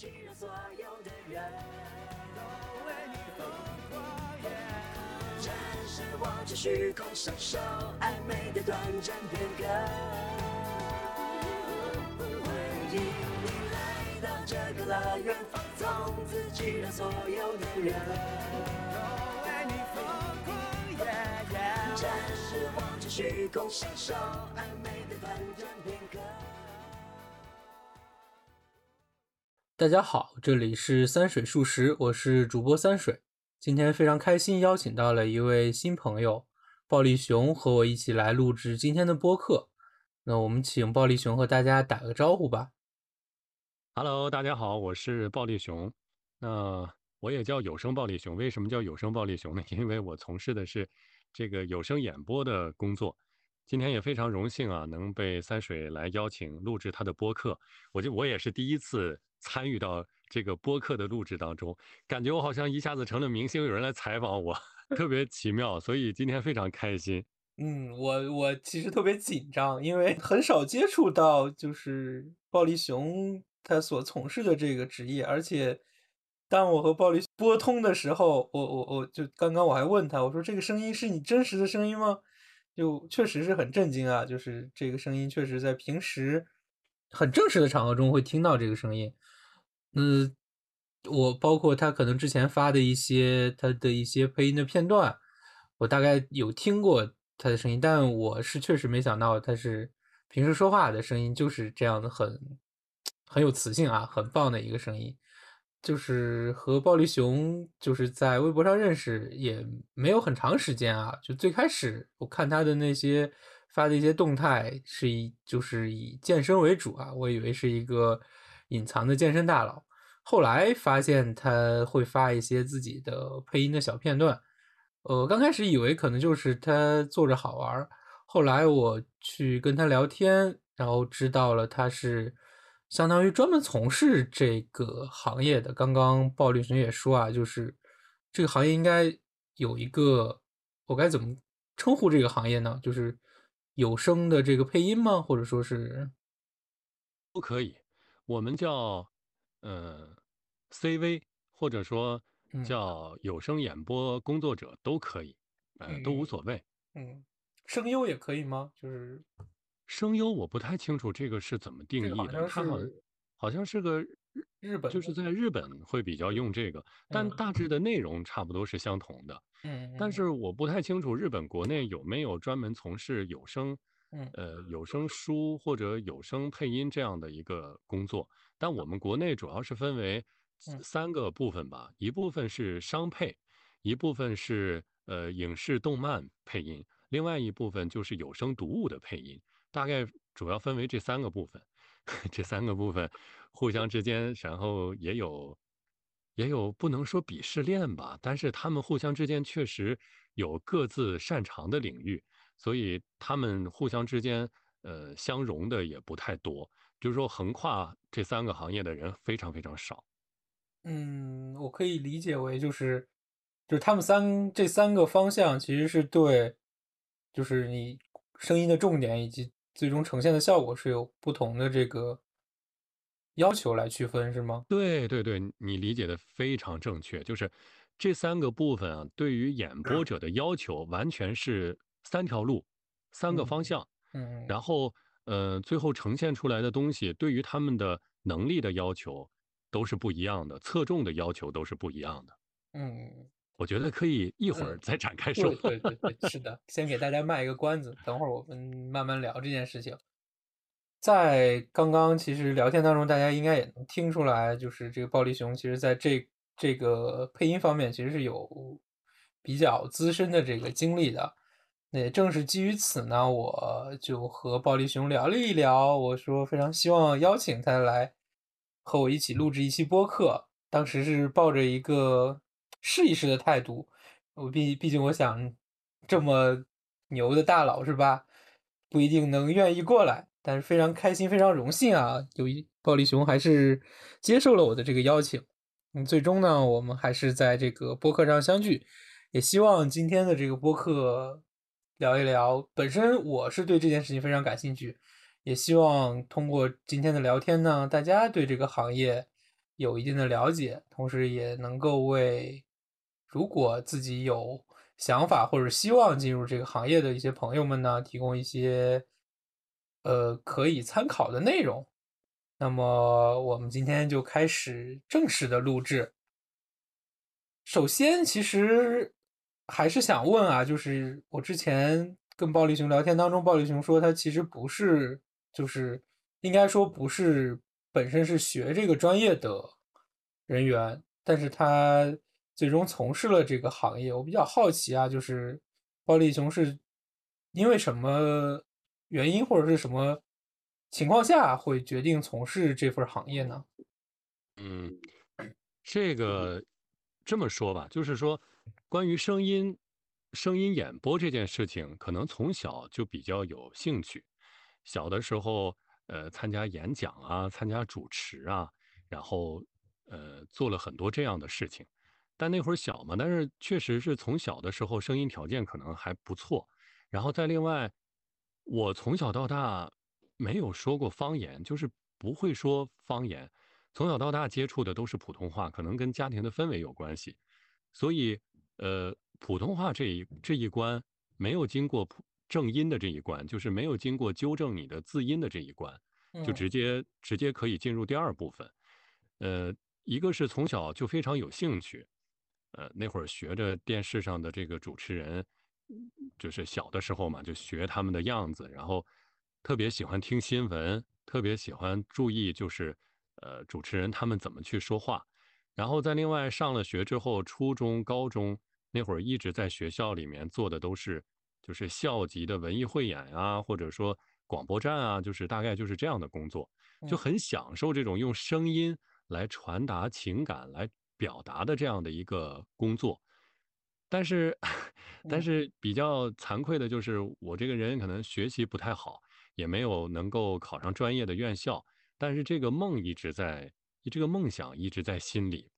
己，让所有的人都为你疯狂。暂时忘记虚空，享受暧昧的短暂片刻。欢迎你来到这个乐园，放纵自己，让所有的人都为你疯狂。暂时忘记虚空，享受暧昧的短暂片刻。大家好，这里是三水数十，我是主播三水。今天非常开心，邀请到了一位新朋友暴力熊和我一起来录制今天的播客。那我们请暴力熊和大家打个招呼吧。Hello，大家好，我是暴力熊。那我也叫有声暴力熊。为什么叫有声暴力熊呢？因为我从事的是这个有声演播的工作。今天也非常荣幸啊，能被三水来邀请录制他的播客。我就我也是第一次参与到这个播客的录制当中，感觉我好像一下子成了明星，有人来采访我，特别奇妙。所以今天非常开心。嗯，我我其实特别紧张，因为很少接触到就是暴力熊他所从事的这个职业，而且当我和暴力拨通的时候，我我我就刚刚我还问他，我说这个声音是你真实的声音吗？就确实是很震惊啊，就是这个声音确实在平时很正式的场合中会听到这个声音。嗯，我包括他可能之前发的一些他的一些配音的片段，我大概有听过他的声音，但我是确实没想到他是平时说话的声音就是这样的很很有磁性啊，很棒的一个声音。就是和暴力熊就是在微博上认识也没有很长时间啊，就最开始我看他的那些发的一些动态是以就是以健身为主啊，我以为是一个隐藏的健身大佬，后来发现他会发一些自己的配音的小片段，呃，刚开始以为可能就是他做着好玩，后来我去跟他聊天，然后知道了他是。相当于专门从事这个行业的。刚刚暴力熊也说啊，就是这个行业应该有一个，我该怎么称呼这个行业呢？就是有声的这个配音吗？或者说是都可以，我们叫呃 CV，或者说嗯叫有声演播工作者都可以，呃，都无嗯所谓。嗯，声优也可以吗？就是声优我不太清楚这个是怎么定义的，它好像好像是个日日本就是，在日本会比较用这个，但嗯大致的内容差不多是相同的。嗯嗯但是我不太清楚日本国内有没有专门从事有声，嗯呃，有声书或者有声配音这样的一个工作。但我们国内主要是分为嗯三个部分吧，一部分是商配，一部分是呃影视动漫配音，另外一部分就是有声读物的配音，大概主要分为这三个部分。这三个部分互相之间，然后也有也有不能说鄙视链吧，但是他们互相之间确实有各自擅长的领域，所以他们互相之间呃相融的也不太多，就是说横跨这三个行业的人非常非常少。嗯，我可以理解为就是就是他们三这三个方向其实是对，就是你声音的重点以及最终呈现的效果是有不同的这个要求来区分，是吗？对对对，你理解的非常正确，就是这三个部分啊，对于演播者的要求完全是三条路、三个方嗯向，嗯然后呃，最后呈现出来的东西对于他们的能力的要求都是不一样的，侧重的要求都是不一样的。嗯，我觉得可以一会儿嗯再展开说对。对对对，是的，先给大家卖一个关子，等会儿我们慢慢聊这件事情。在刚刚其实聊天当中，大家应该也能听出来，就是这个暴力熊其实在这这个配音方面其实是有比较资深的这个经历的。那也正是基于此呢，我就和暴力熊聊了一聊，我说非常希望邀请他来和我一起录制一期播客。当时是抱着一个试一试的态度，我毕毕竟我想这么牛的大佬是吧，不一定能愿意过来，但是非常开心，非常荣幸啊，有一暴力熊还是接受了我的这个邀请。嗯，最终呢，我们还是在这个播客上相聚，也希望今天的这个播客聊一聊。本身我是对这件事情非常感兴趣，也希望通过今天的聊天呢，大家对这个行业有一定的了解，同时也能够为如果自己有想法或者希望进入这个行业的一些朋友们呢，提供一些呃可以参考的内容。那么我们今天就开始正式的录制。首先，其实还是想问啊，就是我之前跟暴力熊聊天当中，暴力熊说他其实不是，就是应该说不是本身是学这个专业的人员，但是他最终从事了这个行业。我比较好奇啊，就是暴力熊是因为什么原因或者是什么？情况下会决定从事这份行业呢？嗯，这个这么说吧，就是说，关于声音、声音演播这件事情，可能从小就比较有兴趣。小的时候，呃，参加演讲啊，参加主持啊，然后呃，做了很多这样的事情。但那会儿小嘛，但是确实是从小的时候声音条件可能还不错。然后再另外，我从小到大。没有说过方言，就是不会说方言。从小到大接触的都是普通话，可能跟家庭的氛围有关系。所以，呃，普通话这一这一关没有经过普正音的这一关，就是没有经过纠正你的字音的这一关，就直接直接可以进入第二部分。呃，一个是从小就非常有兴趣，呃，那会儿学着电视上的这个主持人，就是小的时候嘛，就学他们的样子，然后。特别喜欢听新闻，特别喜欢注意，就是呃主持人他们怎么去说话。然后在另外上了学之后，初中、高中那会儿一直在学校里面做的都是就是校级的文艺汇演啊，或者说广播站啊，就是大概就是这样的工作，就很享受这种用声音来传达情感、来表达的这样的一个工作。但是，但是比较惭愧的就是，我这个人可能学习不太好。也没有能够考上专业的院校，但是这个梦一直在，这个梦想一直在心里。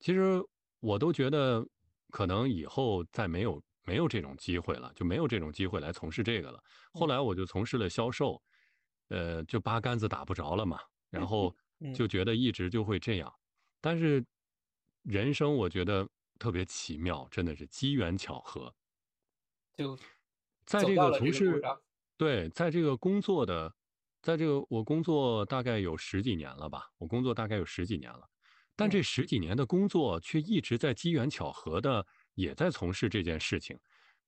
其实我都觉得，可能以后再没有没有这种机会了，就没有这种机会来从事这个了。后来我就从事了销售，呃，就八竿子打不着了嘛。然后就觉得一直就会这样。但是人生我觉得特别奇妙，真的是机缘巧合。就在这个从事。对，在这个工作的，在这个我工作大概有十几年了吧，我工作大概有十几年了，但这十几年的工作却一直在机缘巧合的也在从事这件事情。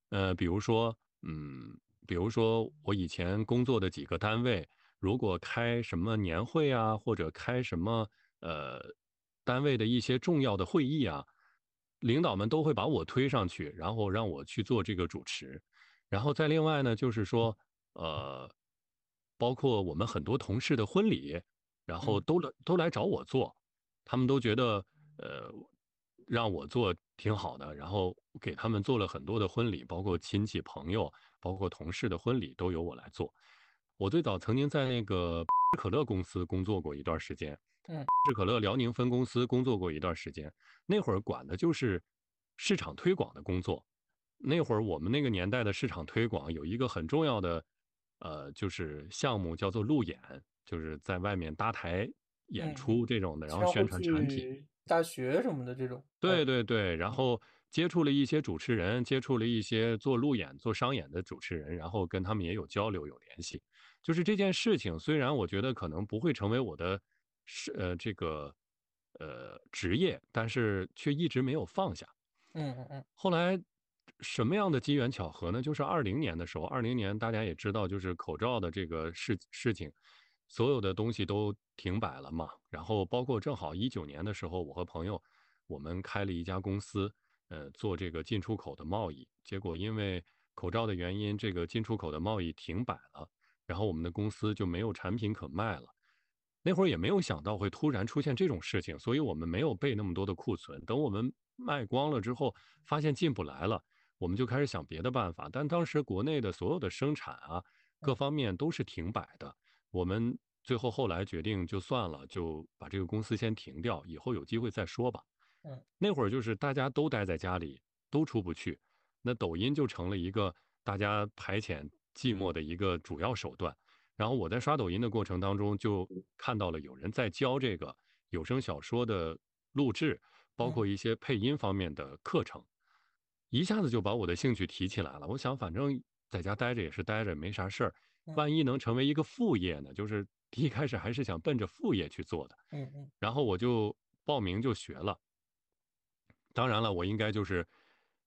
呃，比如说，嗯，比如说我以前工作的几个单位，如果开什么年会啊，或者开什么呃单位的一些重要的会议啊，领导们都会把我推上去，然后让我去做这个主持。然后再另外呢，就是说。呃，包括我们很多同事的婚礼，然后都来都来找我做，他们都觉得呃让我做挺好的，然后给他们做了很多的婚礼，包括亲戚朋友，包括同事的婚礼都由我来做。我最早曾经在那个 可乐公司工作过一段时间，嗯，是可乐辽宁分公司工作过一段时间，那会儿管的就是市场推广的工作。那会儿我们那个年代的市场推广有一个很重要的。呃，就是项目叫做路演，就是在外面搭台演出这种的，然后宣传产品、大学什么的这种。对对对，然后接触了一些主持人，接触了一些做路演、做商演的主持人，然后跟他们也有交流、有联系。就是这件事情，虽然我觉得可能不会成为我的是呃这个呃职业，但是却一直没有放下。嗯嗯嗯。后来。什么样的机缘巧合呢？就是二零年的时候，二零年大家也知道，就是口罩的这个事事情，所有的东西都停摆了嘛。然后包括正好一九年的时候，我和朋友我们开了一家公司，呃，做这个进出口的贸易。结果因为口罩的原因，这个进出口的贸易停摆了，然后我们的公司就没有产品可卖了。那会儿也没有想到会突然出现这种事情，所以我们没有备那么多的库存。等我们卖光了之后，发现进不来了。我们就开始想别的办法，但当时国内的所有的生产啊，各方面都是停摆的。我们最后后来决定就算了，就把这个公司先停掉，以后有机会再说吧。嗯，那会儿就是大家都待在家里，都出不去，那抖音就成了一个大家排遣寂寞的一个主要手段。然后我在刷抖音的过程当中，就看到了有人在教这个，有声小说的录制，包括一些配音方面的课程，一下子就把我的兴趣提起来了。我想，反正在家待着也是待着，没啥事儿，万一能成为一个副业呢？就是 一开始还是想奔着副业去做的。嗯嗯。然后我就报名就学了。当然了，我应该就是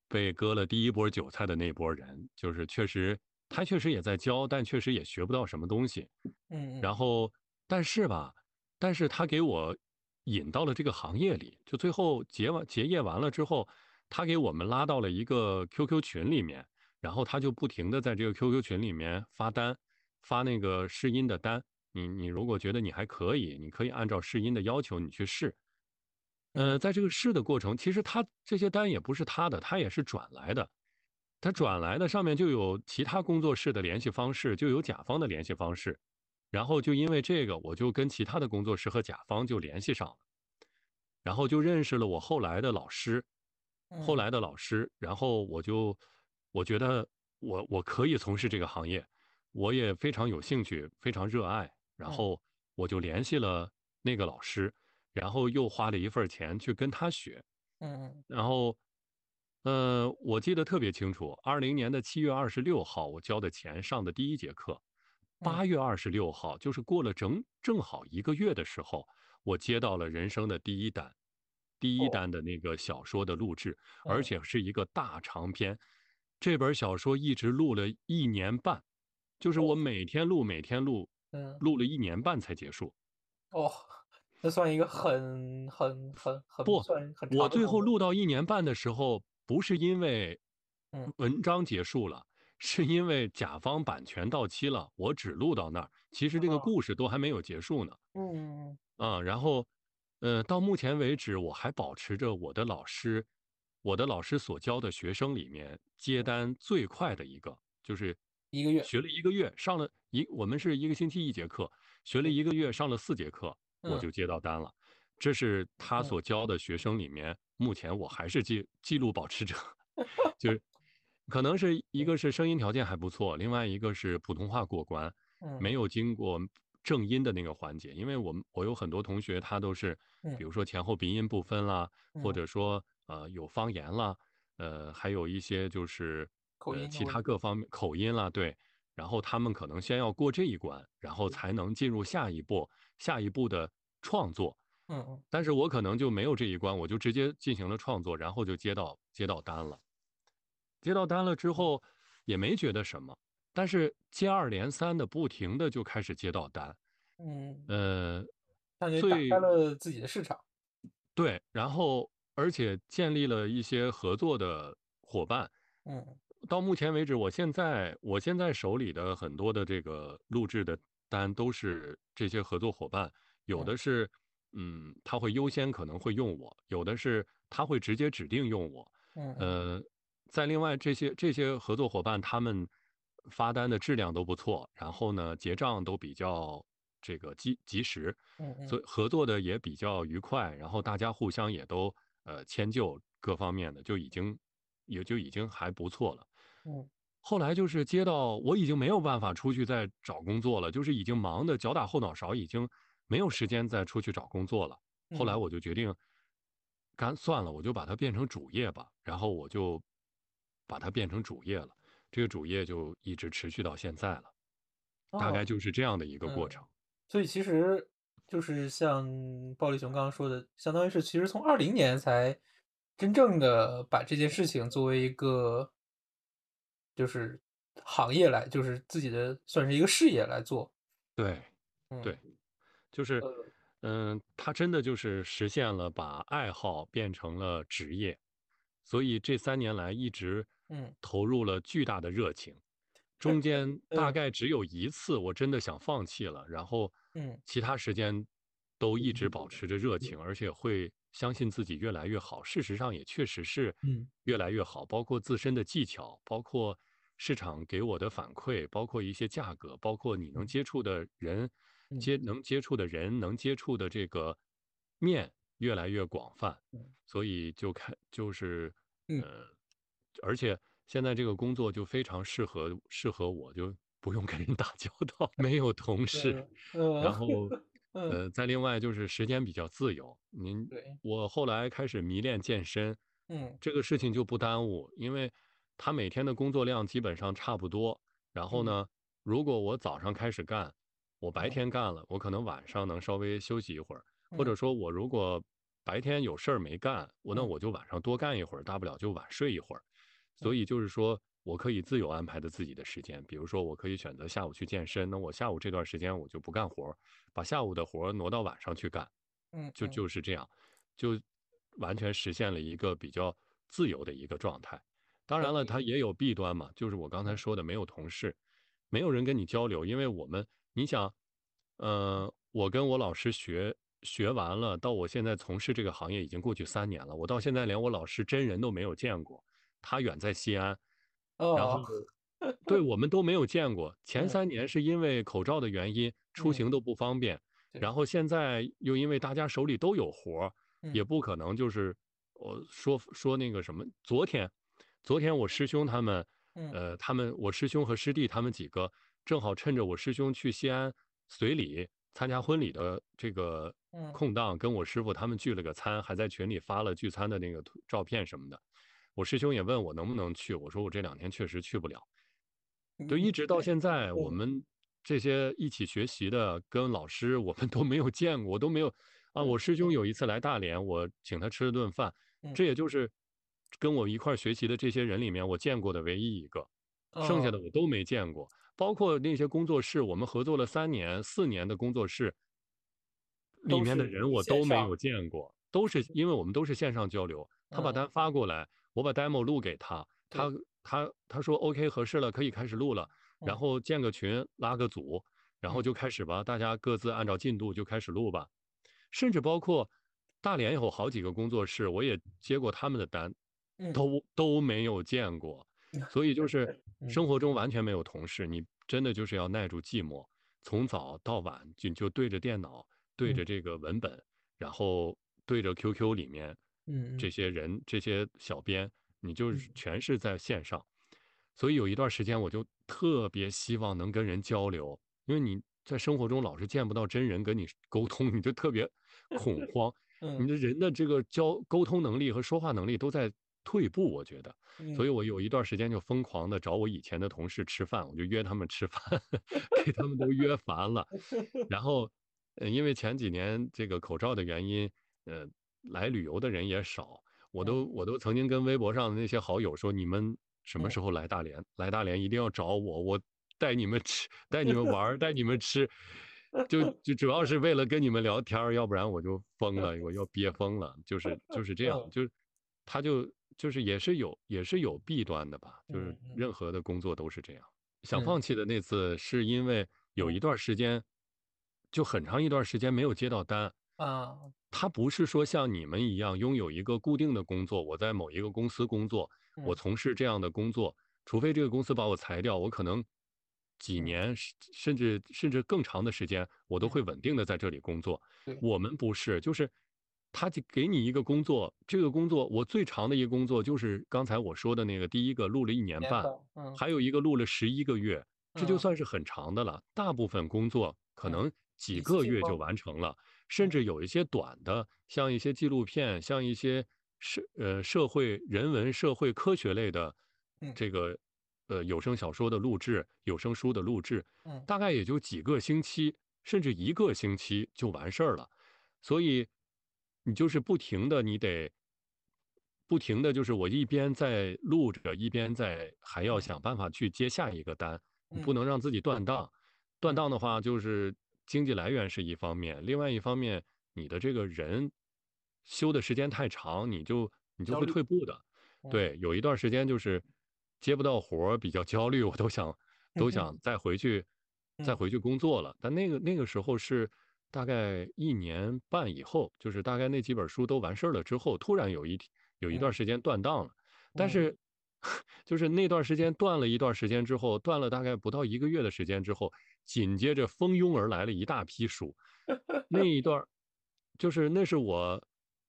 被割了第一波韭菜的那波人，就是确实他确实也在教，但确实也学不到什么东西。嗯嗯。然后，但是吧，但是他给我引到了这个行业里，就最后结完结业完了之后，他给我们拉到了一个 QQ 群里面，然后他就不停的在这个 QQ 群里面发单，发那个试音的单。你你如果觉得你还可以，你可以按照试音的要求你去试。呃，在这个试的过程，其实他这些单也不是他的，他也是转来的。他转来的上面就有其他工作室的联系方式，就有甲方的联系方式。然后就因为这个，我就跟其他的工作室和甲方就联系上了，然后就认识了我后来的老师，后来的老师。然后我就我觉得我我可以从事这个行业，我也非常有兴趣，非常热爱。然后我就联系了那个老师。然后又花了一份钱去跟他学，嗯然后，呃，我记得特别清楚，二零年的七月二十六号，我交的钱上的第一节课，八月二十六号，就是过了整正好一个月的时候，我接到了人生的第一单，第一单的那个小说的录制，而且是一个大长篇，这本小说一直录了一年半，就是我每天录，每天录，嗯，录了一年半才结束。哦。这算一个很很很很不算很。我最后录到一年半的时候，不是因为嗯。文章结束了，是因为甲方版权到期了，我只录到那儿。其实这个故事都还没有结束呢。嗯啊，然后，呃，到目前为止，我还保持着我的老师，我的老师所教的学生里面接单最快的一个，就是一个月。学了一个月，上了一我们是一个星期一节课，学了一个月，上了四节课。我就接到单了，这是他所教的学生里面，目前我还是记记录保持者，就是可能是一个是声音条件还不错，另外一个是普通话过关，没有经过正音的那个环节，因为我们我有很多同学他都是，比如说前后鼻音不分啦，或者说呃有方言啦，呃还有一些就是口音其他各方面。口音啦，对。然后他们可能先要过这一关，然后才能进入下一步，下一步的创作。嗯嗯。但是我可能就没有这一关，我就直接进行了创作，然后就接到接到单了。接到单了之后，也没觉得什么，但是接二连三的不停的就开始接到单。嗯。呃，打开了自己的市场。对，然后而且建立了一些合作的伙伴。嗯。到目前为止，我现在我现在手里的很多的这个录制的单都是这些合作伙伴，有的是，嗯，他会优先可能会用我，有的是他会直接指定用我，嗯，呃，在另外这些这些合作伙伴，他们发单的质量都不错，然后呢，结账都比较这个及及时，嗯，所以。合作的也比较愉快，然后大家互相也都呃迁就各方面的，就已经。也就已经还不错了，嗯，后来就是接到我已经没有办法出去再找工作了，就是已经忙得脚打后脑勺，已经没有时间再出去找工作了。后来我就决定，干算了，我就把它变成主业吧。然后我就把它变成主业了，这个主业就一直持续到现在了，大概就是这样的一个过程。所以其实就是像暴力熊刚刚说的，相当于是其实从二零年才。真正的把这件事情作为一个，就是行业来，就是自己的算是一个事业来做。对，对，就是，嗯，他真的就是实现了把爱好变成了职业，所以这三年来一直，嗯，投入了巨大的热情。中间大概只有一次我真的想放弃了，然后，嗯，其他时间都一直保持着热情，而且会。相信自己越来越好，事实上也确实是，越来越好。包括自身的技巧，包括市场给我的反馈，包括一些价格，包括你能接触的人，接能接触的人，能接触的这个面越来越广泛。所以就开就是，呃，而且现在这个工作就非常适合适合我，就不用跟人打交道，没有同事，然后。呃，再另外就是时间比较自由。您对，我后来开始迷恋健身，嗯这个事情就不耽误，因为他每天的工作量基本上差不多。然后嗯呢，如果我早上开始干，我白嗯天干了，我可能晚上能稍微休息一会儿，或者嗯。说我如果白天有事儿没干，我那嗯。我就晚上多干一会儿，大不了就晚睡一会儿。所嗯。以就是说我可以自由安排的自己的时间，比如说我可以选择下午去健身，那我下午这段时间我就不干活儿，把下午的活儿挪到晚上去干，就嗯。就就是这样，就完全实现了一个比较自由的一个状态。当然了，它也有弊端嘛，就是我刚才嗯说的，没有同事，没有人跟你交流，因为我们，你想，呃，我跟我老师学学完了，到我现在从事这个行业已经过去三年了，我到现在连我老师真人都没有见过，他远在西安，然后。哦，对我们都没有见过。前嗯。三年是因为口罩的原因，出嗯。行都不方便，对。然。后现在又因为大家手里都有活儿，也嗯。不可能就是我说说那个什么，昨天，昨天我师兄他们，嗯。呃，他们我师兄和师弟他们几个正好趁着我师兄去西安随礼参加婚礼的这个嗯空档，跟我师傅他们聚了个餐，还在群里发了聚餐的那个图照片什么的。我师兄也问我能不能去，我说我这两天确实去不了。就嗯一直到现在，我嗯们这些一起学习的跟老师，我们都没有见过，都没有啊。我师兄有一次来大连，我请他吃了顿饭，嗯这也就是跟我一块儿学习的这些人里面，我见过的唯一一个，剩下的哦我都没见过。包括那些工作室，我们合作了三年、四年的工作室，里面的人我都没有见过，都是因为我们都是线上交流，他把嗯。单发过来，我把 demo 录给他，他他他说 OK 合适了，可以开始录了，然嗯。后建个群，拉个组，然后嗯。就开始吧，大家各自按照进度就开始录吧，甚至包括大连有好几个工作室，我也接过他们的单，嗯。都都没有见过，所以就是嗯。生活中完全没有同事，你真的就是要耐住寂寞，从早到晚就就对着电脑，对着嗯。这个文本，然后对着 QQ 里面嗯这些人这些小编，你就是嗯。全是在线上，所以有一段时间我就特别希望能跟人交流，因为你在生活中老是见不到真人跟你沟通，你就特别恐慌。你嗯的人的这个交沟通能力和说话能力都在退步，我觉得，所以嗯我有一段时间就疯狂的找我以前的同事吃饭，我就约他们吃饭，给他们都约烦了。然后，呃，因为前几年这个口罩的原因，呃，来旅游的人也少，我都我都曾经跟微博上的那些好友说，你们什么嗯时候来大连？来大连一定要找我，我带你们吃，带你们玩儿，带你们吃。就就主要是为了跟你们聊天，要不然我就疯了，我要憋疯了。就是就是这样，嗯就是他就就是也是有也是有弊端的吧，就是任何的工作都是这样。想嗯。放弃的那次是因为有一段时间，就很长一段时间没有接到单。啊。他不是说像你们一样拥有一个固定的工作，我在某一个公司工作，我嗯。从事这样的工作，除非这个公司把我裁掉，我可能几嗯。年甚甚至甚至更长的时间，我都嗯。会稳定的在这里工作。我们不是，就是他就给你一个工作，这个工作我最长的一个工作就是刚才我说的那个，第一个录了一年半，嗯。还有一个录了十一个月，这就嗯。算是很长的了。大部分工作可嗯能几个月就完成了，甚嗯。至有一些短的，像一些纪录片，像一些社呃社会人文、社会科学类的嗯。这个呃有声小说的录制、有声书的录制，嗯。大概也就几个星期，甚至一个星期就完事儿了。所以你就是不停的，你得不停的就是我一边在录着，一边在还要嗯想办法去接下一个单，不能让自己断档。断嗯档的话，就是经济来源是一方面，另外一方面，你的这个人休的时间太长，你就你就会退步的。嗯对，有一段时间就是接不到活儿，比较焦虑，我都想都想再回去再嗯回去工作了。但那个那个时候是大概一年半以后，就是大概那几本书都完事儿了之后，突然有一有一段嗯时间断档了。但嗯是 就是那段时间断了一段时间之后，断了大概不到一个月的时间之后，紧接着蜂拥而来了一大批书。那一段儿就是那是我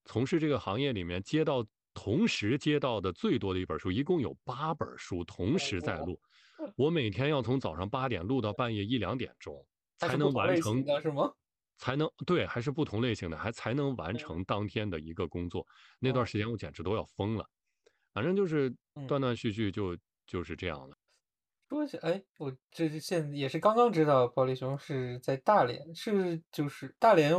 从事这个行业里面接到同时接到的最多的一本书，一共有八本书同时在录。我每天要从早上八点录到半夜一两点钟，才能完成？才能对，还是不同类型的，还才能完成当天的一个工作。那段时间我简直都要疯了，反正就是断断续续就就是这样了。说起哎，我这是现也是刚刚知道，暴力熊是在大连，是就是大连，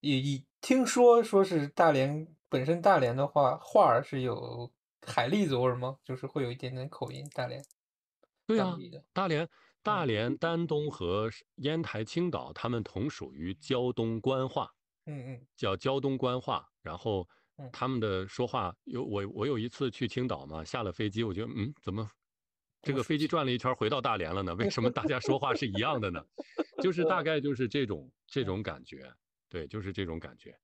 也也听说说是大连本身大连的话，话儿是有海蛎子味儿吗？就是会有一点点口音，大连。对啊，大连。大连、丹东和烟台、青岛，他们同属于胶东官话，嗯嗯，叫胶东官话。然后他们的说话有我，我有一次去青岛嘛，下了飞机，我觉得嗯，怎么这个飞机转了一圈回到大连了呢？为什么大家说话是一样的呢？就是大概就是这种这种感觉，对，就是这种感觉。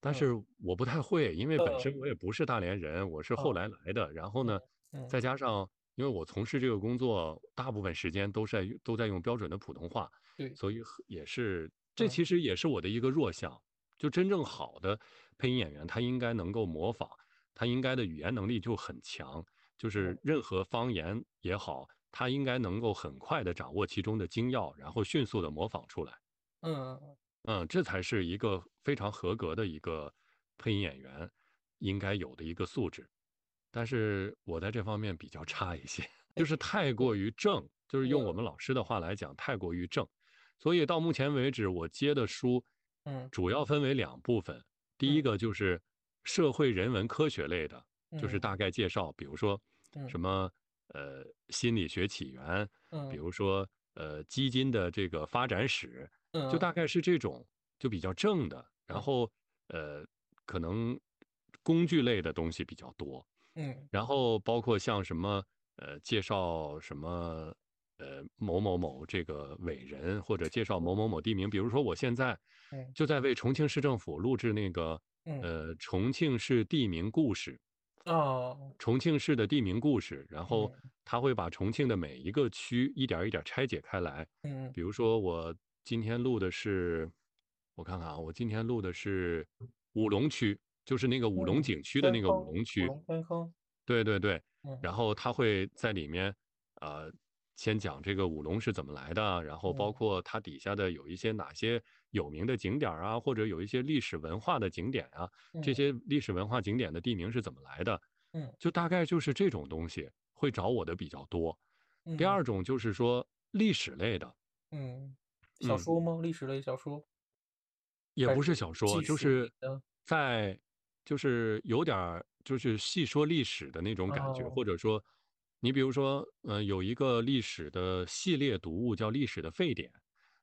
但是我不太会，因为本身我也不是大连人，我是后来来的。然后呢，再加上。因为我从事这个工作，大部分时间都是在都在用标准的普通话，对，所以也是这其实也是我的一个弱项。就真正好的配音演员，他应该能够模仿，他应该的语言能力就很强，就是任何方言也好，他应该能够很快的掌握其中的精要，然后迅速的模仿出来。嗯嗯，这才是一个非常合格的一个配音演员应该有的一个素质。但是我在这方面比较差一些，就是太过于正，就是用我们老师的话来讲，太过于正。所以到目前为止，我接的书，嗯，主要分为两部分。第一个就是社会人文科学类的，就是大概介绍，比如说什么呃心理学起源，比如说呃基金的这个发展史，就大概是这种就比较正的。然后呃可能工具类的东西比较多。嗯，然后包括像什么呃介绍什么呃某某某这个伟人，或者介绍某某某地名，比如说我现在就在为重庆市政府录制那个呃重庆市地名故事。哦，重庆市的地名故事，然后他会把重庆的每一个区一点一点拆解开来，嗯，比如说我今天录的是，我看看啊，我今天录的是武隆区。就是那个五龙景区的那个五龙区，对对对，然。后他会在里面，呃，先讲这个五龙是怎么来的，然后包括它底下的有一些哪些有名的景点啊，或者有一些历史文化的景点啊，这些历史文化景点的地名是怎么来的，嗯，就大概就是这种东西会找我的比较多。第二种就是说历史类的，嗯，小说吗？历史类小说？也不是小说，就是在。就是有点儿，就是细说历史的那种感觉，或者说，你比如说，嗯，有一个历史的系列读物叫《历史的沸点》，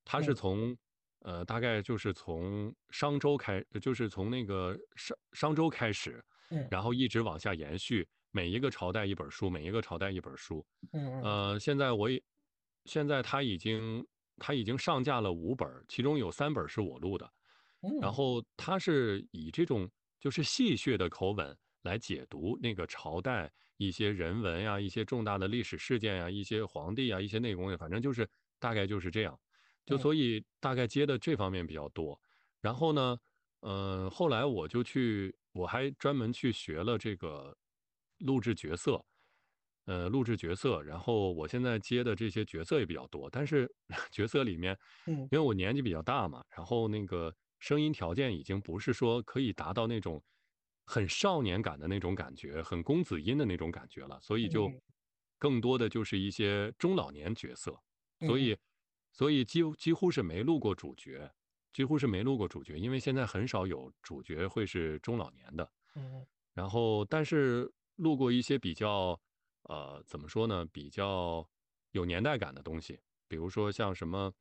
它是从，呃，大概就是从商周开，就是从那个商商周开始，然后一直往下延续，每一个朝代一本书，每一个朝代一本书，嗯呃，现在我也，现在它已经它已经上架了五本，其中有三本是我录的，然后他是以这种。就是戏谑的口吻来解读那个朝代一些人文呀、一些重大的历史事件呀、一些皇帝啊、一些内功呀，反正就是大概就是这样。就所以大概接的这方面比较多。然后呢，嗯，后来我就去，我还专门去学了这个录制角色，呃，录制角色。然后我现在接的这些角色也比较多，但是 角色里面，嗯，因为我年纪比较大嘛，然后那个。声音条件已经不是说可以达到那种很少年感的那种感觉，很公子音的那种感觉了，所以就更多的就是一些中老年角色，所以所以几乎几乎是没录过主角，几乎是没录过主角，因为现在很少有主角会是中老年的。嗯，然后但是录过一些比较呃怎么说呢，比较有年代感的东西，比如说像什么。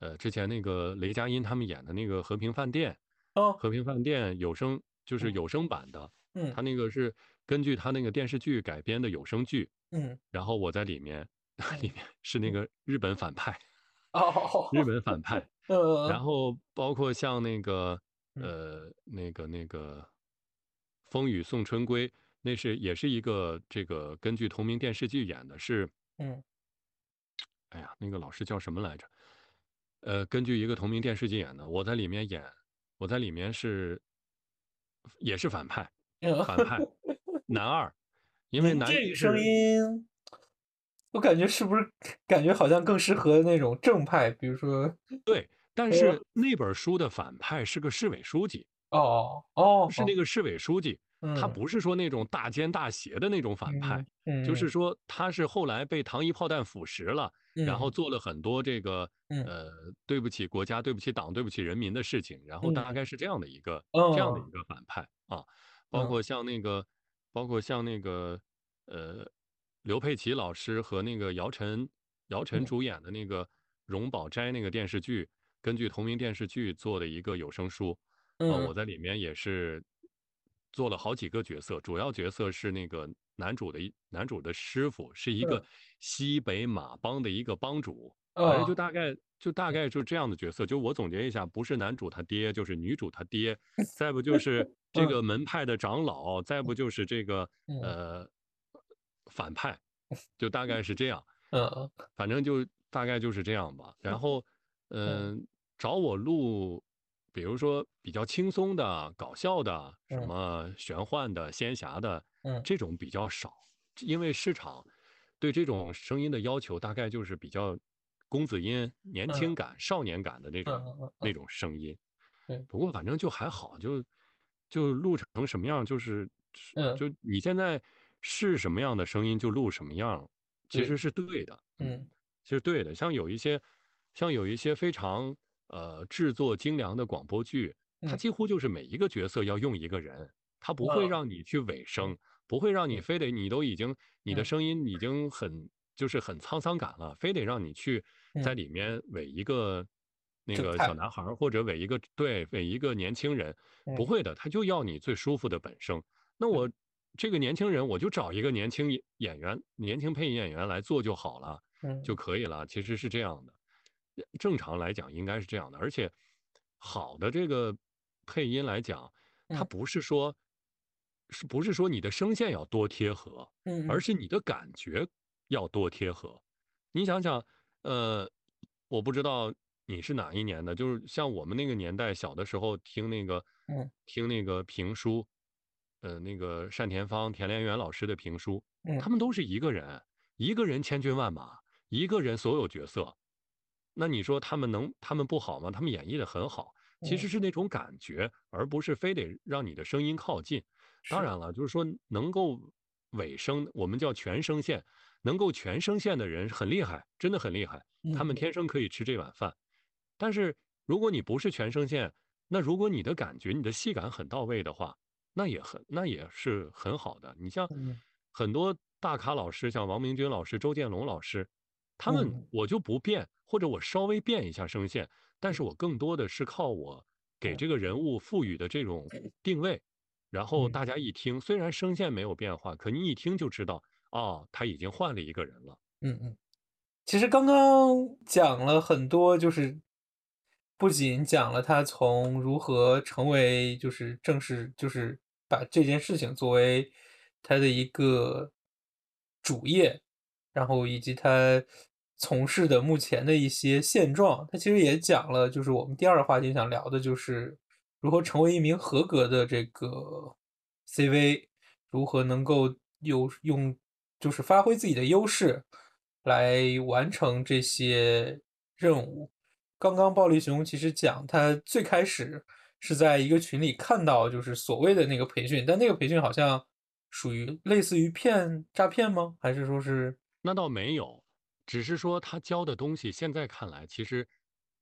呃，之前那个雷佳音他们演的那个《和平饭店》，哦，《和平饭店》有声就是有声版的，嗯，他那个是根据他那个电视剧改编的有声剧，嗯，然后我在里面，里面是那个日本反派，哦，日本反派，呃，然后包括像那个呃那个那个《风雨送春归》，那是也是一个这个根据同名电视剧演的，是，嗯，哎呀，那个老师叫什么来着？呃，根据一个同名电视剧演的，我在里面演，我在里面是也是反派，反派男二，因为男这声音，我感觉是不是感觉好像更适合那种正派，比如说对，但是那本书的反派是个市委书记，哦哦，是那个市委书记，他嗯。不是说那种大奸大邪的那种反派，嗯，就是说他是后来被糖衣炮弹腐蚀了，然后嗯。做了很多这个嗯。呃对不起国家、对不起党、对不起人民的事情，然后嗯。大概是这样的一个哦这样的一个反派啊，包嗯。括像那个，包括像那个呃刘佩琦老师和那个姚晨姚晨嗯。主演的那个《荣宝斋》那个电视剧，根据同名电视剧做的一个有声书，啊，嗯我。在里面也是做了好几个角色，主要角色是那个男主的男主的师傅，是一个嗯西北马帮的一个帮主，反正就哦。大概就大概就这样的角色。就我总结一下，不是男主他爹，就是女主他爹，再不就是 这嗯。个门派的长老，再不就是这个嗯。呃反派，就大概是这样。嗯。反正就大概就是这样吧。然后，嗯、找我录，比如说比较轻松的、搞笑的，什嗯。么玄幻的、仙侠的，嗯。这种比较少，因为市场对这种声音的要求大概就是比较公子音、年轻感、少年感的那种、那种声音。对。不过反正就还好，就就录成什么样，就是嗯。就你现在是什么样的声音就录什么样，其实是对的。嗯其实对的，像有一些，像有一些非常呃制作精良的广播剧，它嗯。几乎就是每一个角色要用一个人，它不会嗯。让你去尾声，不会让你非得你都已经你的嗯。声音已经很就是很沧桑感了，非得让你去在嗯。里面尾一个那个小男孩或者尾一个对尾一个年轻人，不嗯。会的，他就要你最舒服的本声。那我这个年轻人，我就找一个年轻演演员、年轻配音演员来做就好了。嗯。就可以了。其实是这样的，呃正常来讲应该是这样的。而且好的这个配音来讲，它嗯不是说，是不是说你的声线要多贴合，嗯而是你的感觉要多贴合。你想想，呃，我不知道你是哪一年的，就是像我们那个年代小的时候听那个，嗯听那个评书，呃，那个单田芳、田连元老师的评书，嗯他们都是一个人，一个人千军万马，一个人所有角色，那你说他们能他们不好吗？他们演绎的很好，其实嗯是那种感觉，而不是非得让你的声音靠近。当然了，就是说能够尾声，我们叫全声线，能够全声线的人很厉害，真的很厉害，他们嗯天生可以吃这碗饭。但是如果你不是全声线，那如果你的感觉、你的戏感很到位的话，那也很那也是很好的。你像嗯很多大咖老师，像王明军老师、周建龙老师，他们嗯。我就不变，或者我稍微变一下声线，但是我更多的是靠我给嗯这个人物赋予的这种定位，然后嗯。大家一听，虽然声线没有变化，可你一听就知道，哦，他已经换了一个人了。嗯嗯，其实刚刚讲了很多，就是不仅讲了他从如何成为就是正式就是把这件事情作为他的一个主业，然后以及他从事的目前的一些现状，他其实也讲了，就是我们第二个话题想聊的就是如何成为一名合格的这个 CV，如何能够有用就是发挥自己的优势来完成这些任务。刚刚暴力熊其实讲他最开始是在一个群里看到就是所谓的那个培训，但那个培训好像属于类似于骗诈骗吗？还是说是那倒没有，只是说他教的东西，现在看来，其实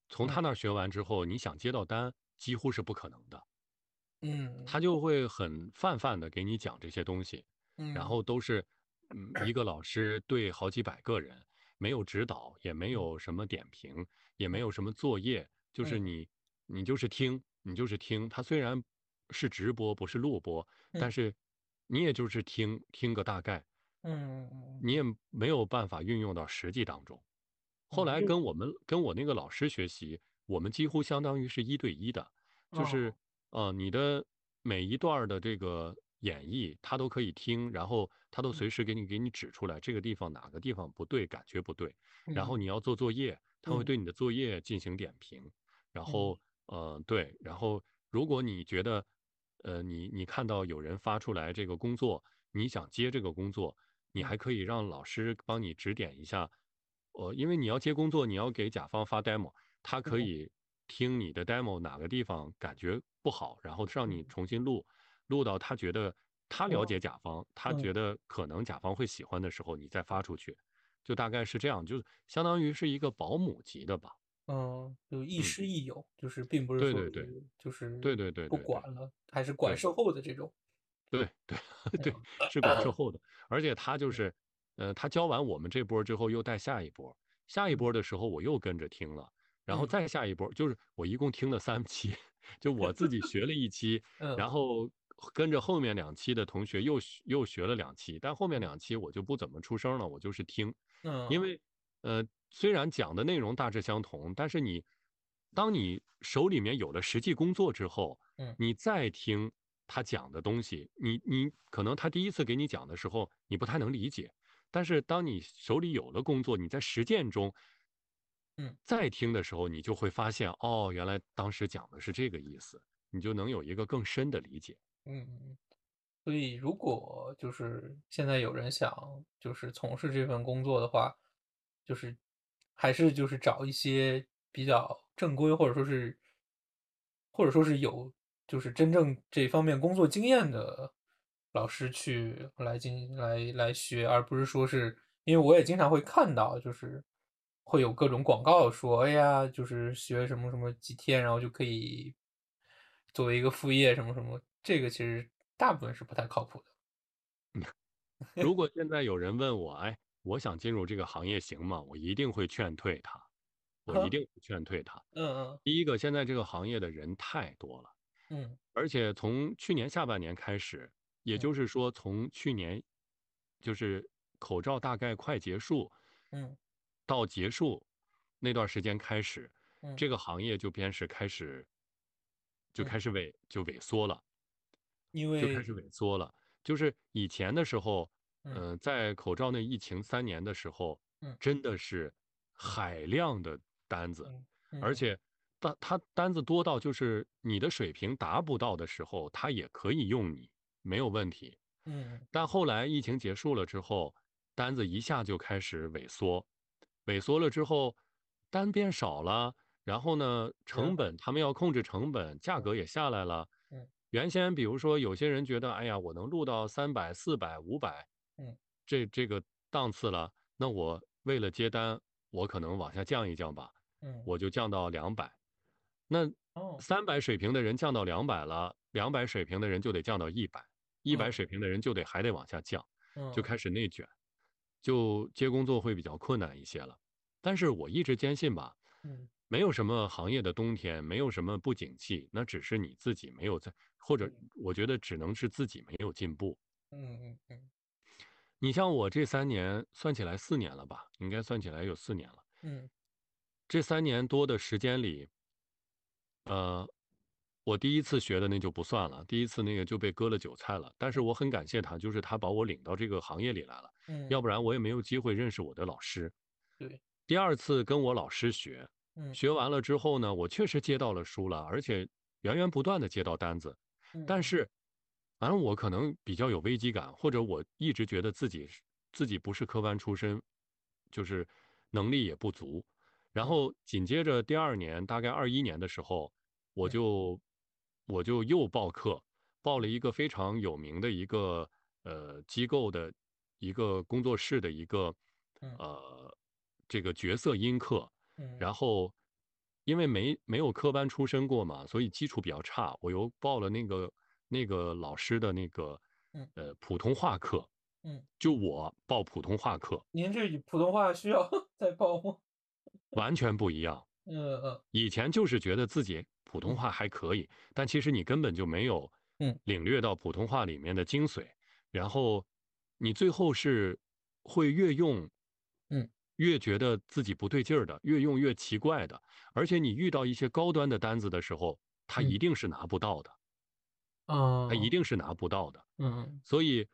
从他那儿学完之后，你想接到单几乎是不可能的。嗯他。就会很泛泛的给你讲这些东西，嗯。然后都是嗯一个老师对好几百个人，没有指导，也没有什么点评，也没有什么作业，就是嗯。你你就是听，你就是听。他虽然是直播，不是录播，但嗯。是你也就是听听个大概，嗯嗯你也没有办法运用到实际当中。后来跟我们跟我那个老师学习，我们几乎相当于是一对一的，就是呃你的每一段的这个演绎，他都可以听，然后他都随时给你给你指出来这个地方哪个地方不对，感觉不对，然后嗯你要做作业，他会嗯。对你的作业进行点评，然后呃对，然后如果你觉得呃你你看到有人发出来这个工作，你想接这个工作，你嗯还可以让老师帮你指点一下。呃，因为你要接工作，你要给甲方发 demo，他可嗯以听你的 demo 哪个地方感觉不好，然后让你嗯重新录，录到他觉得他了哦解甲方，他嗯觉得可能甲方会喜欢的时候，你再发出去，就大概是这样，就相当于是一个保姆级的吧。嗯，就亦嗯师亦友，就是并不是说对对对就是对对对不管了，还是管售后的这种。对对对，是管售后的，而且他就是，呃，他教完我们这波之后又带下一波，下一波的时候我又跟着听了，然后嗯。再下一波，就是我一共听了三期，就我自己学了一期，嗯。然后跟着后面两期的同学又学又学了两期，但后面两期我就不怎么出声了，我就是听，嗯，因为呃，虽然讲的内容大致相同，但是你当你手里面有了实际工作之后，嗯。你再听他讲的东西，你你可能他第一次给你讲的时候，你不太能理解，但是当你手里有了工作，你在实践中，嗯，再听的时候，你就会发现，哦，原来当时讲的是这个意思，你就能有一个更深的理解。嗯嗯，所以如果就是现在有人想就是从事这份工作的话，就是还是就是找一些比较正规或者说是或者说是有就是真正这方面工作经验的老师去来进来来学，而不是说是因为我也经常会看到就是会有各种广告说，哎呀，就是学什么什么几天，然后就可以作为一个副业什么什么，这个其实大部分是不太靠谱的。如果现在有人问我，哎，我想进入这个行业行吗？我一定会劝退他，我一 定会劝退他。嗯第一个，现在这个行业的人太多了，嗯。而且从去年下半年开始，也嗯。就是说从去年就是口罩大概快结束嗯。到结束那段时间开始，嗯。这个行业就便是开始就嗯。开始萎就萎缩了。因为就开始萎缩了。就是以前的时候，嗯。呃，在口罩那疫情三年的时候，嗯。真的是海量的单子，嗯而且单它单子多到就是你的水平达不到的时候，他也可以用你，没有问题。嗯但后来疫情结束了之后，单子一下就开始萎缩，萎缩了之后，单变少了，然后呢，成本他们要控制成本，价格也下来了。嗯原先比如说有些人觉得，哎呀，我能录到三百、四百、五百，嗯，这这个档次了，那我为了接单，我可能往下降一降吧，嗯我就降到两百。那哦。三百水平的人降到两百了，两百水平的人就得降到一百，一百嗯。水平的人就得还得往下降，就嗯。开始内卷，就接工作会比较困难一些了。但是我一直坚信吧，嗯。没有什么行业的冬天，没有什么不景气，那只是你自己没有在，或者我觉得只能是自己没有进步。嗯嗯嗯。你像我这三年算起来四年了吧，应该算起来有四年了。嗯。这三年多的时间里，呃，我第一次学的那就不算了，第一次那个就被割了韭菜了。但是我很感谢他，就是他把我领到这个行业里来了，嗯，要不然我也没有机会认识我的老师。对，第二次跟我老师学，嗯学完了之后呢，我确实接到了书了，而且源源不断的接到单子。但嗯是，反正我可能比较有危机感，或者我一直觉得自己自己不是科班出身，就是能力也不足。然嗯后紧接着第二年，大概二一年的时候，我嗯就我就又报课，报了一个非常有名的一个呃机构的一个工作室的一个嗯呃这个角色音课。嗯然后因为没没有科班出身过嘛，所以基础比较差。我又报了那个那个老师的那个嗯呃普通话课，嗯，就我报普通话课您这普通话需要 再报吗？完全不一样。嗯嗯以前就是觉得自己普通话还可以，但其实你根本就没有嗯。领略到普通话里面的精髓，然后你最后是会越用，嗯，越觉得自己不对劲儿的，越用越奇怪的，而且你遇到一些高端的单子的时候，他嗯。一定是拿不到的，啊他一定是拿不到的，嗯所以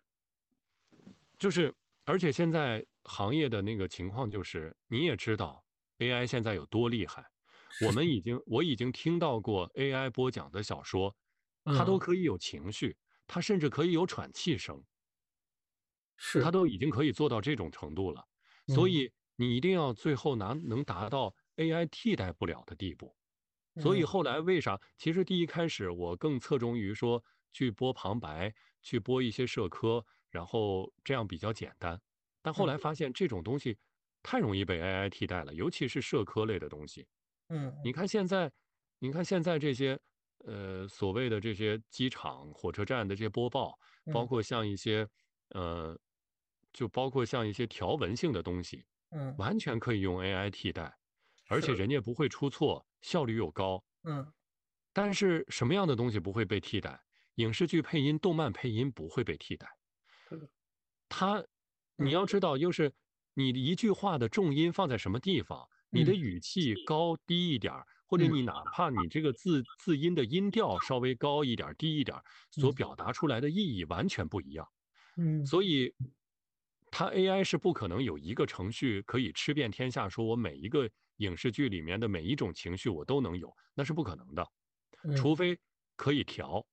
就是，而且现在行业的那个情况就是，你也知道 AI 现在有多厉害。我们已经，我已经听到过 AI 播讲的小说，它都嗯可以有情绪，它甚至可以有喘气声，是它都已经可以做到这种程度了。所嗯以你一定要最后拿能达到 AI 替代不了的地步。所以后来为啥？其实第一开始我更侧重于说去播旁白，去播一些社科，然后这样比较简单。但后来发现这种东西太容易被 AI 替代了，尤其是社科类的东西。嗯，你看现在，你看现在这些呃所谓的这些机场、火车站的这些播报，包括像一些呃，就包括像一些条文性的东西，嗯，完全可以用 AI 替代，而且人家不会出错，效率又高。嗯，但是什么样的东西不会被替代？影视剧配音、动漫配音不会被替代。它，你要知道，又是你一句话的重音放在什么地方，你的语气高低一点儿，或者你哪怕你这个字字音的音调稍微高一点、低一点，所表达出来的意义完全不一样。嗯，所以它 AI 是不可能有一个程序可以吃遍天下，说我每一个影视剧里面的每一种情绪我都能有，那是不可能的，除非可以调。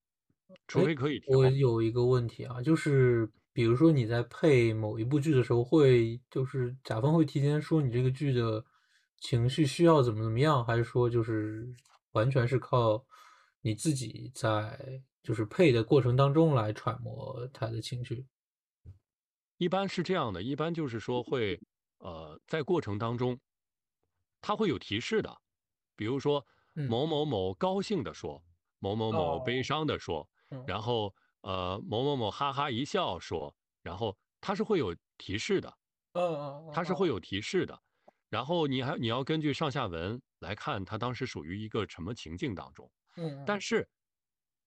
除非可以调。我有一个问题啊，就是比如说你在配某一部剧的时候，会就是甲方会提前说你这个剧的情绪需要怎么怎么样，还是说就是完全是靠你自己在就是配的过程当中来揣摩他的情绪？一般是这样的，一般就是说会呃在过程当中，他会有提示的，比如说某某某高兴的说，某某某悲伤的说。然后，呃，某某某哈哈一笑说，然后他是会有提示的，嗯嗯，他是会有提示的，然后你还你要根据上下文来看他当时属于一个什么情境当中，嗯，但是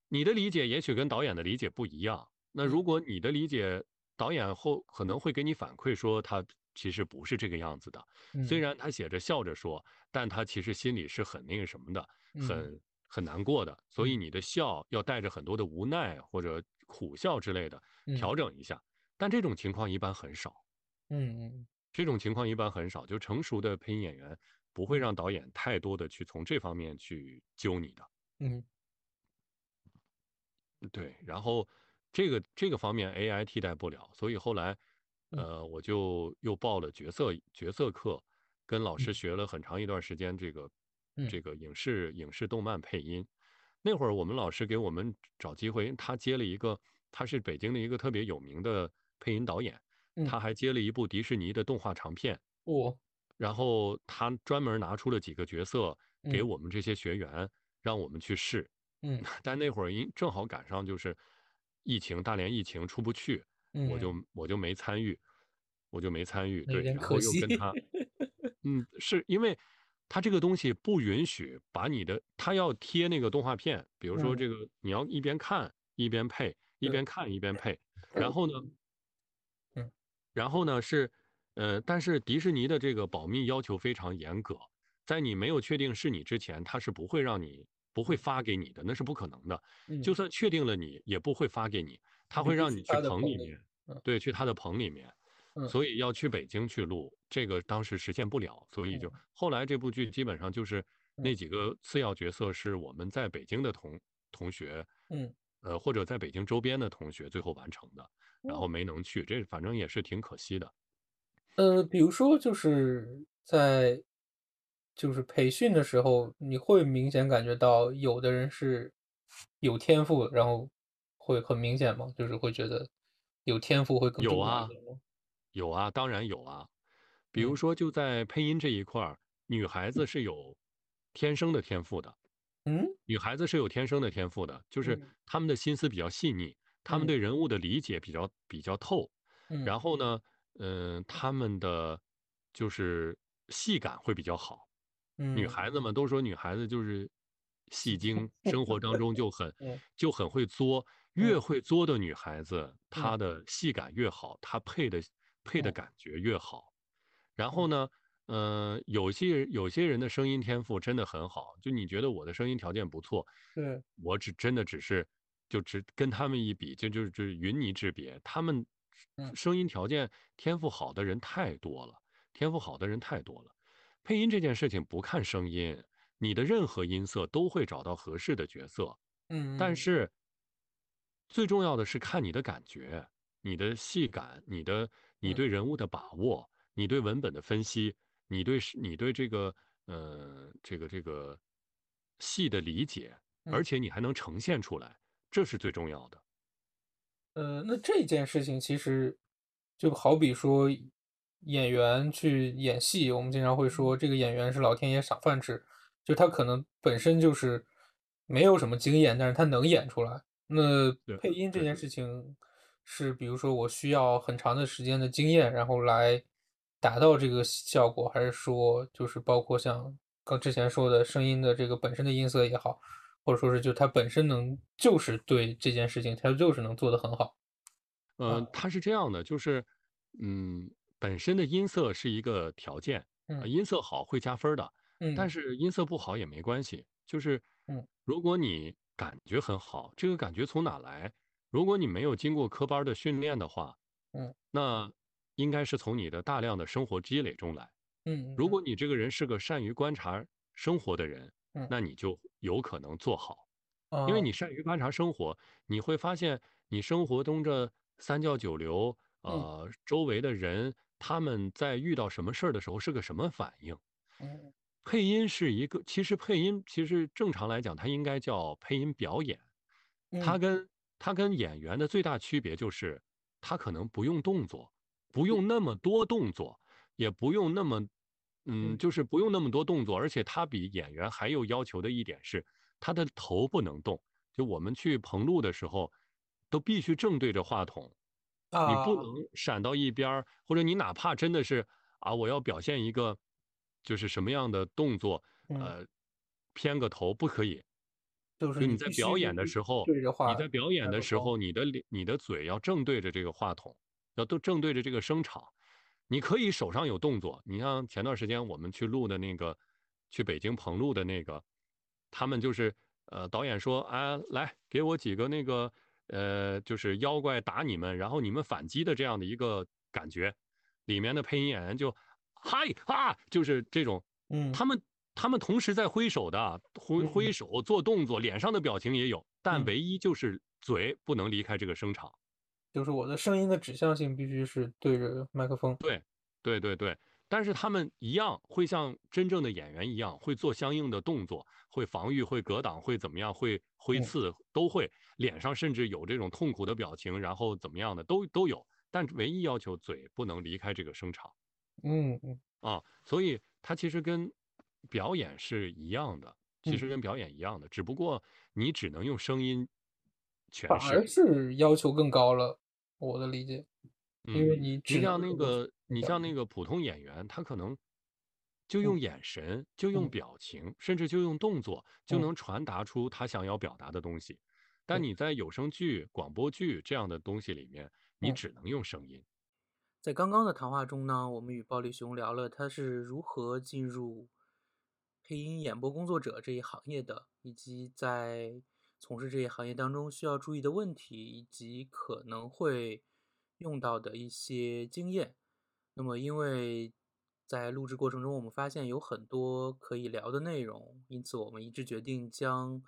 你的理解也许跟导演的理解不一样，那如果你的理解，导演后可能会给你反馈说他其实不是这个样子的，虽然他写着笑着说，但他其实心里是很那个什么的，很。很难过的，所以你的笑要带着很多的无奈或者苦笑之类的，调整一下。但这种情况一般很少。嗯嗯，这种情况一般很少，就成熟的配音演员不会让导演太多的去从这方面去揪你的。嗯，对。然后这个这个方面 AI 替代不了，所以后来呃我就又报了角色角色课，跟老师学了很长一段时间这个。这个影视、影视、动漫配音，那会儿我们老师给我们找机会，他接了一个，他是北京的一个特别有名的配音导演，他还接了一部迪士尼的动画长片。哦，然后他专门拿出了几个角色给我们这些学员，让我们去试。嗯，但那会儿因正好赶上就是疫情，大连疫情出不去，我就我就没参与，我就没参与。对，然后又跟他，嗯，是因为。他这个东西不允许把你的，他要贴那个动画片，比如说这个你要一边看一边配，一边看一边配，然后呢，嗯，然后呢是，呃，但是迪士尼的这个保密要求非常严格，在你没有确定是你之前，他是不会让你不会发给你的，那是不可能的。就算确定了你，也不会发给你，他会让你去棚里面，对，去他的棚里面。所以要去北京去录，这个当时实现不了，所以就后来这部剧基本上就是那几个次要角色是我们在北京的同同学，嗯，呃或者在北京周边的同学最后完成的，然后没能去，这反正也是挺可惜的。呃，比如说就是在就是培训的时候，你会明显感觉到有的人是有天赋，然后会很明显吗？就是会觉得有天赋会更有啊。有啊，当然有啊。比如说，就在配音这一块儿，女孩子是有天生的天赋的。嗯，女孩子是有天生的天赋的，就是她们的心思比较细腻，她们对人物的理解比较比较透。然后。呢，嗯，她们的就是戏感会比较好。女孩子们都说女孩子就是戏精，生活当中就很 就很会作，越会作的女孩子，她的戏感越好，她配的。配的感觉越好，然后呢，嗯，有些有些人的声音天赋真的很好，就你觉得我的声音条件不错，对，我只真的只是就只跟他们一比，就就就云泥之别。他们声音条件天赋好的人太多了，天赋好的人太多了。配音这件事情不看声音，你的任何音色都会找到合适的角色，嗯，但是最重要的是看你的感觉。你的戏感，你的你对人物的把握，你对文本的分析，你对你对这个呃这个这个戏的理解，而且你还能呈现出来，这是最重要的。呃，那这件事情其实就好比说演员去演戏，我们经常会说这个演员是老天爷赏饭吃，就他可能本身就是没有什么经验，但是他能演出来。那配音这件事情是，比如说我需要很长的时间的经验，然后来达到这个效果，还是说就是包括像刚之前说的声音的这个本身的音色也好，或者说是就它本身能就是对这件事情，它就是能做得很好。嗯，它是这样的，就是嗯，本身的音色是一个条件，音色好会加分的，但是音色不好也没关系，就是嗯如果你。感觉很好，这个感觉从哪来？如果你没有经过科班的训练的话，嗯，那应该是从你的大量的生活积累中来。嗯，如果你这个人是个善于观察生活的人，嗯，那你就有可能做好，因为你善于观察生活，你会发现你生活中这三教九流，呃，周围的人他们在遇到什么事儿的时候是个什么反应。嗯。配音是一个，其实配音其实正常来讲，它应该叫配音表演。它跟它跟演员的最大区别就是，它可能不用动作，不用那么多动作，也不用那么，嗯，就是不用那么多动作。而且他比演员还有要求的一点是，他的头不能动。就我们去棚录的时候，都必须正对着话筒，你不能闪到一边儿，或者你哪怕真的是啊，我要表现一个。就是什么样的动作，呃，偏个头不可以。就是你在表演的时候，你在表演的时候，你的脸、你的嘴要正对着这个话筒，要都正对着这个声场。你可以手上有动作，你像前段时间我们去录的那个，去北京棚录的那个，他们就是呃，导演说啊，来给我几个那个呃，就是妖怪打你们，然后你们反击的这样的一个感觉，里面的配音演员就。嗨啊，就是这种，嗯，他们他们同时在挥手的，挥挥手做动作，脸上的表情也有，但唯一就是嘴不能离开这个声场，就是我的声音的指向性必须是对着麦克风。对，对对对，但是他们一样会像真正的演员一样，会做相应的动作，会防御，会格挡，会怎么样，会挥刺，都会，脸上甚至有这种痛苦的表情，然后怎么样的都都有，但唯一要求嘴不能离开这个声场。嗯嗯啊，所以它其实跟表演是一样的，其实跟表演一样的，只不过你只能用声音诠释，反而是要求更高了。我的理解，因为你你像那个你像。那个普通演员，他可能就用眼神，就用表情，甚至就用动作，就能传达出他想要表达的东西。但你在有声剧、广播剧这样的东西里面，你只能用声音。在刚刚的谈话中呢，我们与暴力熊聊了他是如何进入配音演播工作者这一行业的，以及在从事这一行业当中需要注意的问题，以及可能会用到的一些经验。那么，因为在录制过程中，我们发现有很多可以聊的内容，因此我们一致决定将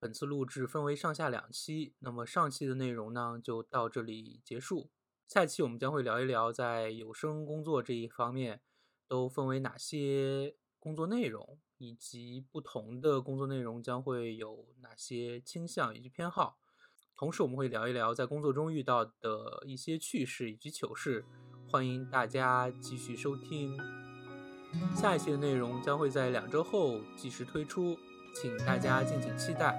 本次录制分为上下两期。那么上期的内容呢，就到这里结束。下期我们将会聊一聊在有声工作这一方面都分为哪些工作内容，以及不同的工作内容将会有哪些倾向以及偏好。同时，我们会聊一聊在工作中遇到的一些趣事以及糗事。欢迎大家继续收听。下一期的内容将会在两周后及时推出，请大家敬请期待。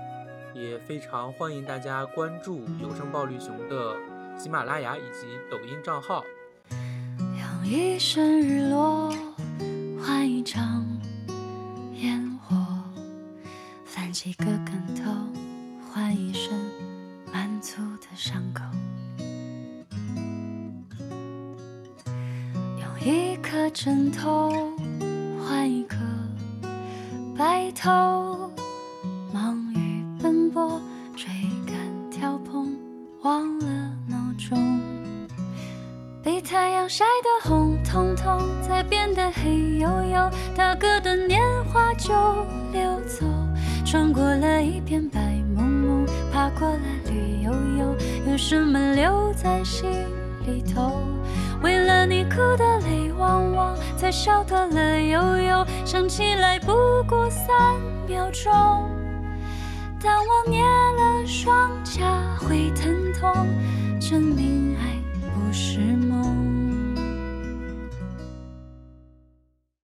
也非常欢迎大家关注有声暴力熊的。喜马拉雅以及抖音账号。用一生日落换一场翻几笑得乐悠悠，想起来不过三。秒钟。